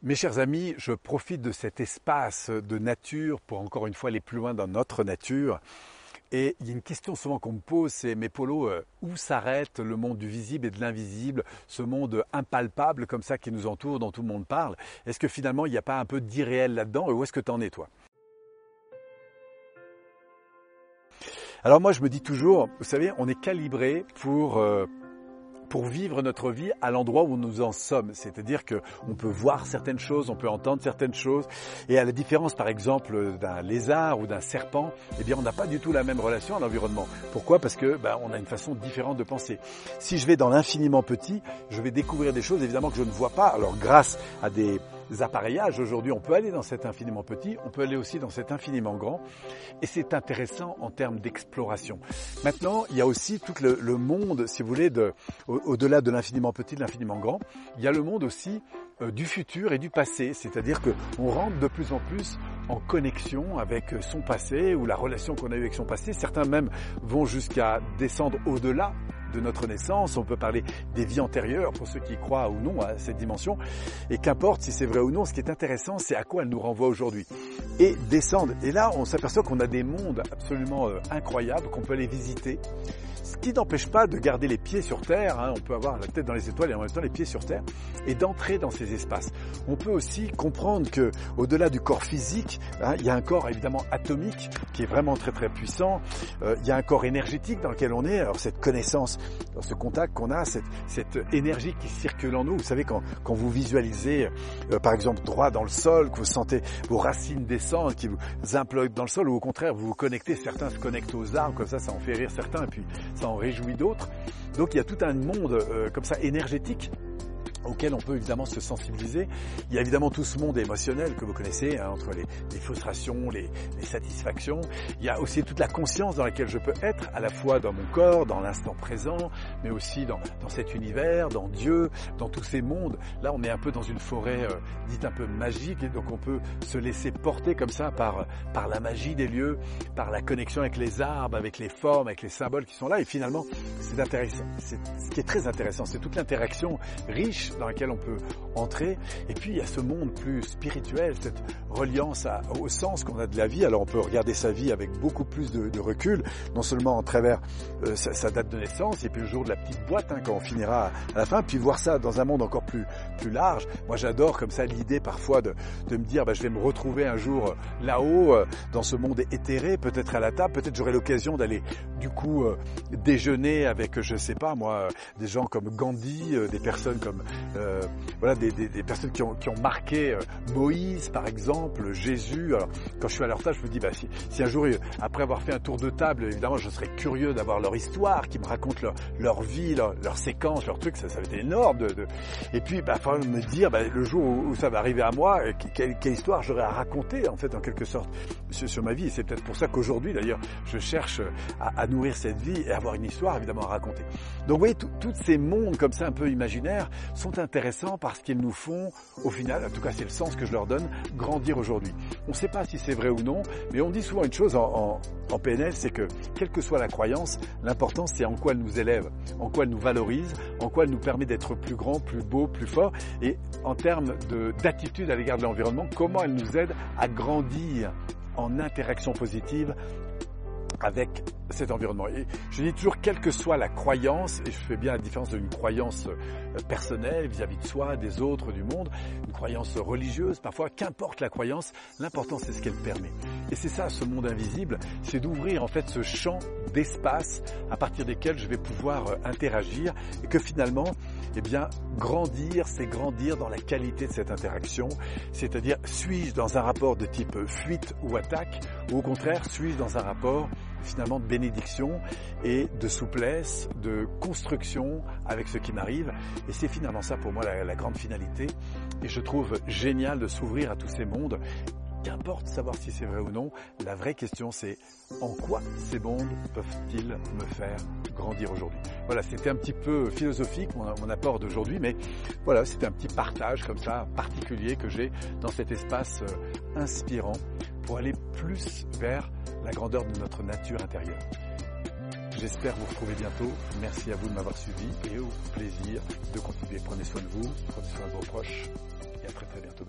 Mes chers amis, je profite de cet espace de nature pour encore une fois aller plus loin dans notre nature. Et il y a une question souvent qu'on me pose, c'est mais Polo, euh, où s'arrête le monde du visible et de l'invisible, ce monde impalpable comme ça qui nous entoure, dont tout le monde parle? Est-ce que finalement il n'y a pas un peu d'irréel là-dedans? Et où est-ce que tu en es toi? Alors moi je me dis toujours, vous savez, on est calibré pour... Euh, pour vivre notre vie à l'endroit où nous en sommes. C'est-à-dire qu'on peut voir certaines choses, on peut entendre certaines choses. Et à la différence, par exemple, d'un lézard ou d'un serpent, eh bien, on n'a pas du tout la même relation à l'environnement. Pourquoi? Parce que ben, on a une façon différente de penser. Si je vais dans l'infiniment petit, je vais découvrir des choses évidemment que je ne vois pas. Alors, grâce à des appareillages. Aujourd'hui, on peut aller dans cet infiniment petit, on peut aller aussi dans cet infiniment grand, et c'est intéressant en termes d'exploration. Maintenant, il y a aussi tout le, monde, si vous voulez, de, au-delà de l'infiniment petit, de l'infiniment grand, il y a le monde aussi euh, du futur et du passé, c'est-à-dire qu'on rentre de plus en plus en connexion avec son passé ou la relation qu'on a eue avec son passé. Certains même vont jusqu'à descendre au-delà de notre naissance, on peut parler des vies antérieures pour ceux qui croient ou non à cette dimension. Et qu'importe si c'est vrai ou non, ce qui est intéressant, c'est à quoi elle nous renvoie aujourd'hui. Et descendre. Et là, on s'aperçoit qu'on a des mondes absolument euh, incroyables, qu'on peut aller visiter. Ce qui n'empêche pas de garder les pieds sur terre, hein. on peut avoir la tête dans les étoiles et en même temps les pieds sur terre, et d'entrer dans ces espaces. On peut aussi comprendre que, au-delà du corps physique, hein, il y a un corps évidemment atomique qui est vraiment très très puissant. Euh, il y a un corps énergétique dans lequel on est. Alors cette connaissance, ce contact qu'on a, cette, énergie qui circule en nous. Vous savez quand, quand vous visualisez, euh, par exemple droit dans le sol, que vous sentez vos racines descendre, qui vous implodent dans le sol, ou au contraire vous vous connectez, certains se connectent aux arbres, comme ça ça en fait rire certains, et puis ça en réjouit d'autres. Donc il y a tout un monde euh, comme ça énergétique auquel on peut évidemment se sensibiliser. Il y a évidemment tout ce monde émotionnel que vous connaissez, hein, entre les, frustrations, les, satisfactions. Il y a aussi toute la conscience dans laquelle je peux être, à la fois dans mon corps, dans l'instant présent, mais aussi dans, cet univers, dans Dieu, dans tous ces mondes. Là, on est un peu dans une forêt euh, dite un peu magique, et donc on peut se laisser porter comme ça par, par la magie des lieux, par la connexion avec les arbres, avec les formes, avec les symboles qui sont là. Et finalement, c'est intéressant. Ce qui est très intéressant, c'est toute l'interaction riche dans laquelle on peut entrer. Et puis il y a ce monde plus spirituel, cette reliance au sens qu'on a de la vie. Alors on peut regarder sa vie avec beaucoup plus de, recul, non seulement en travers euh, sa, date de naissance et puis le jour de la petite boîte hein, quand on finira à la fin, puis voir ça dans un monde encore plus plus large. Moi j'adore comme ça l'idée parfois de, de me dire bah, je vais me retrouver un jour euh, là-haut euh, dans ce monde éthéré, peut-être à la table, peut-être j'aurai l'occasion d'aller du coup déjeuner avec je sais pas moi des gens comme Gandhi, des personnes comme euh, voilà, des, personnes qui ont, marqué euh, Moïse, par exemple, Jésus. Alors, quand je suis à leur table, je me dis, bah, si, un jour, après avoir fait un tour de table, évidemment, je serais curieux d'avoir leur histoire, qui me racontent leur, vie, leur, leur, séquence, leur truc, ça, ça va être énorme. De, Et puis, bah, faut me dire, bah, le jour où, ça va arriver à moi, euh, quelle, histoire j'aurais à raconter, en fait, en quelque sorte, sur, ma vie. Et c'est peut-être pour ça qu'aujourd'hui, d'ailleurs, je cherche à, nourrir cette vie et avoir une histoire, évidemment, à raconter. Donc, vous voyez, tous ces mondes comme ça, un peu imaginaires, intéressants parce qu'ils nous font, au final, en tout cas c'est le sens que je leur donne, grandir aujourd'hui. On ne sait pas si c'est vrai ou non, mais on dit souvent une chose en, PNL, c'est que quelle que soit la croyance, l'important c'est en quoi elle nous élève, en quoi elle nous valorise, en quoi elle nous permet d'être plus grand, plus beau, plus fort, et en termes d'attitude à l'égard de l'environnement, comment elle nous aide à grandir en interaction positive avec cet environnement. Et je dis toujours, quelle que soit la croyance, et je fais bien la différence d'une croyance euh, personnelle vis-à-vis de soi, des autres, du monde, une croyance religieuse, parfois, qu'importe la croyance, l'important c'est ce qu'elle permet. Et c'est ça, ce monde invisible, c'est d'ouvrir en fait ce champ d'espace à partir desquels je vais pouvoir euh, interagir et que finalement, eh bien, grandir, c'est grandir dans la qualité de cette interaction, c'est-à-dire suis-je dans un rapport de type fuite ou attaque, ou au contraire, suis-je dans un rapport finalement de bénédiction et de souplesse, de construction avec ce qui m'arrive? Et c'est finalement ça pour moi la, grande finalité. Et je trouve génial de s'ouvrir à tous ces mondes. Qu'importe savoir si c'est vrai ou non, la vraie question c'est en quoi ces mondes peuvent-ils me faire grandir aujourd'hui? Voilà, c'était un petit peu philosophique mon, apport d'aujourd'hui, mais voilà, c'était un petit partage comme ça particulier que j'ai dans cet espace euh, inspirant pour aller plus vers la grandeur de notre nature intérieure. J'espère vous retrouver bientôt. Merci à vous de m'avoir suivi et au plaisir de continuer. Prenez soin de vous, prenez soin de vos proches et à très très bientôt.